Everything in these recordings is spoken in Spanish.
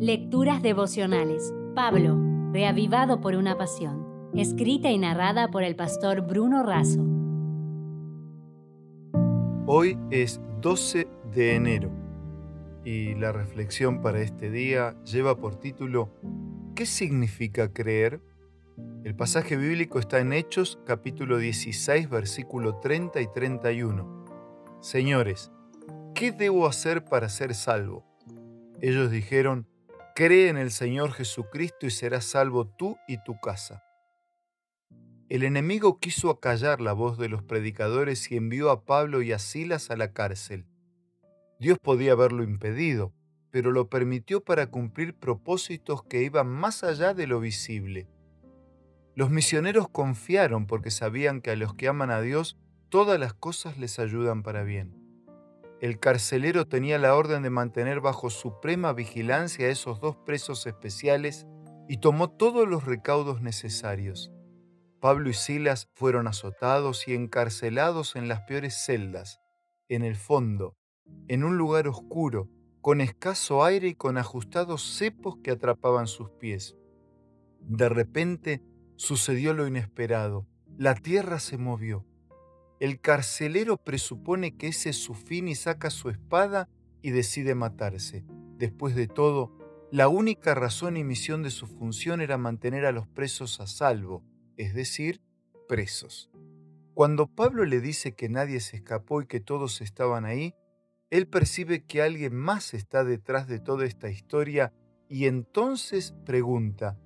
Lecturas devocionales. Pablo, reavivado por una pasión. Escrita y narrada por el pastor Bruno Razo. Hoy es 12 de enero y la reflexión para este día lleva por título ¿Qué significa creer? El pasaje bíblico está en Hechos capítulo 16 versículo 30 y 31. Señores, ¿qué debo hacer para ser salvo? Ellos dijeron, Cree en el Señor Jesucristo y serás salvo tú y tu casa. El enemigo quiso acallar la voz de los predicadores y envió a Pablo y a Silas a la cárcel. Dios podía haberlo impedido, pero lo permitió para cumplir propósitos que iban más allá de lo visible. Los misioneros confiaron porque sabían que a los que aman a Dios todas las cosas les ayudan para bien el carcelero tenía la orden de mantener bajo suprema vigilancia a esos dos presos especiales y tomó todos los recaudos necesarios. Pablo y Silas fueron azotados y encarcelados en las peores celdas, en el fondo, en un lugar oscuro, con escaso aire y con ajustados cepos que atrapaban sus pies. De repente sucedió lo inesperado. La tierra se movió. El carcelero presupone que ese es su fin y saca su espada y decide matarse. Después de todo, la única razón y misión de su función era mantener a los presos a salvo, es decir, presos. Cuando Pablo le dice que nadie se escapó y que todos estaban ahí, él percibe que alguien más está detrás de toda esta historia y entonces pregunta,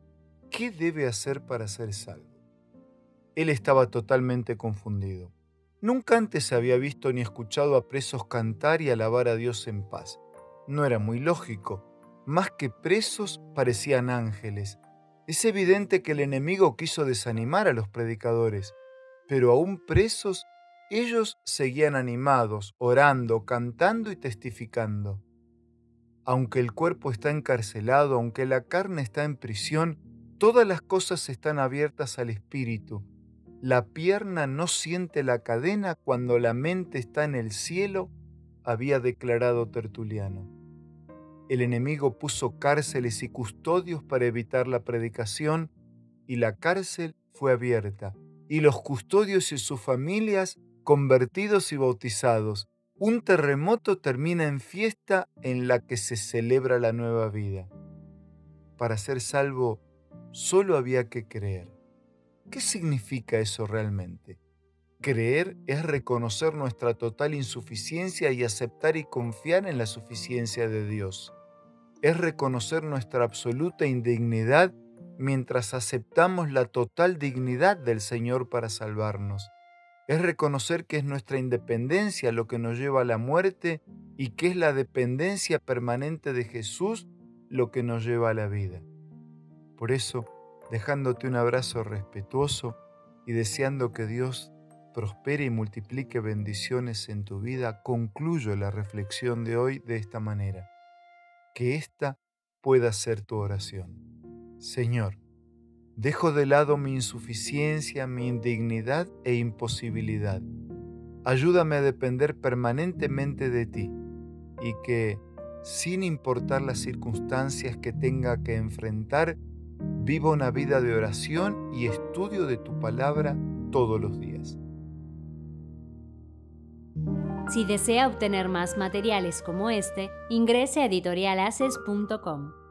¿qué debe hacer para ser salvo? Él estaba totalmente confundido. Nunca antes había visto ni escuchado a presos cantar y alabar a Dios en paz. No era muy lógico. Más que presos parecían ángeles. Es evidente que el enemigo quiso desanimar a los predicadores, pero aún presos, ellos seguían animados, orando, cantando y testificando. Aunque el cuerpo está encarcelado, aunque la carne está en prisión, todas las cosas están abiertas al espíritu la pierna no siente la cadena cuando la mente está en el cielo, había declarado Tertuliano. El enemigo puso cárceles y custodios para evitar la predicación y la cárcel fue abierta, y los custodios y sus familias convertidos y bautizados. Un terremoto termina en fiesta en la que se celebra la nueva vida. Para ser salvo, solo había que creer. ¿Qué significa eso realmente? Creer es reconocer nuestra total insuficiencia y aceptar y confiar en la suficiencia de Dios. Es reconocer nuestra absoluta indignidad mientras aceptamos la total dignidad del Señor para salvarnos. Es reconocer que es nuestra independencia lo que nos lleva a la muerte y que es la dependencia permanente de Jesús lo que nos lleva a la vida. Por eso, dejándote un abrazo respetuoso y deseando que Dios prospere y multiplique bendiciones en tu vida, concluyo la reflexión de hoy de esta manera. Que esta pueda ser tu oración. Señor, dejo de lado mi insuficiencia, mi indignidad e imposibilidad. Ayúdame a depender permanentemente de ti y que, sin importar las circunstancias que tenga que enfrentar, Viva una vida de oración y estudio de tu palabra todos los días. Si desea obtener más materiales como este, ingrese a editorialaces.com.